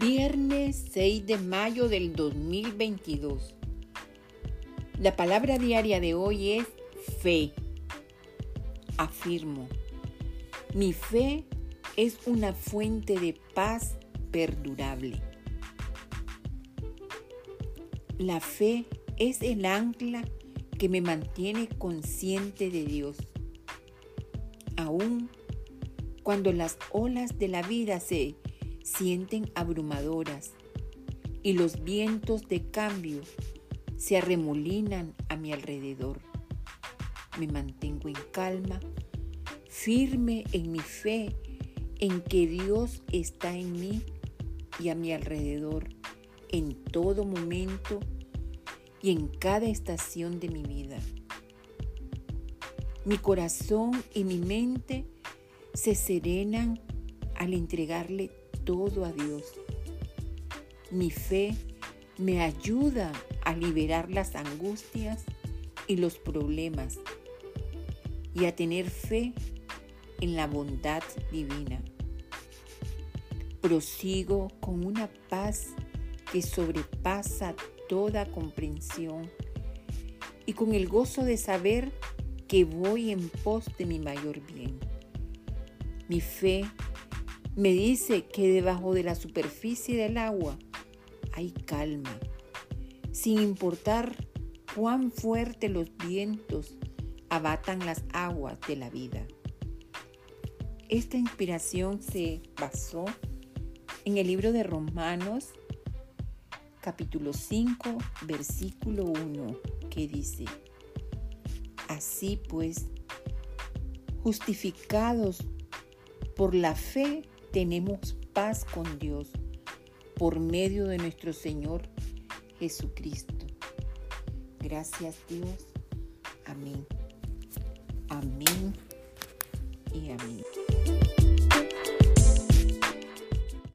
Lunes 6 de mayo del 2022. La palabra diaria de hoy es fe. Afirmo, mi fe es una fuente de paz perdurable. La fe es el ancla que me mantiene consciente de Dios. Aún cuando las olas de la vida se sienten abrumadoras y los vientos de cambio se arremolinan a mi alrededor. Me mantengo en calma, firme en mi fe en que Dios está en mí y a mi alrededor en todo momento y en cada estación de mi vida. Mi corazón y mi mente se serenan al entregarle todo a Dios. Mi fe me ayuda a liberar las angustias y los problemas y a tener fe en la bondad divina. Prosigo con una paz que sobrepasa toda comprensión y con el gozo de saber que voy en pos de mi mayor bien. Mi fe me dice que debajo de la superficie del agua hay calma, sin importar cuán fuerte los vientos abatan las aguas de la vida. Esta inspiración se basó en el libro de Romanos capítulo 5 versículo 1 que dice, Así pues, justificados por la fe tenemos paz con Dios por medio de nuestro Señor Jesucristo. Gracias Dios. Amén. Amén y amén.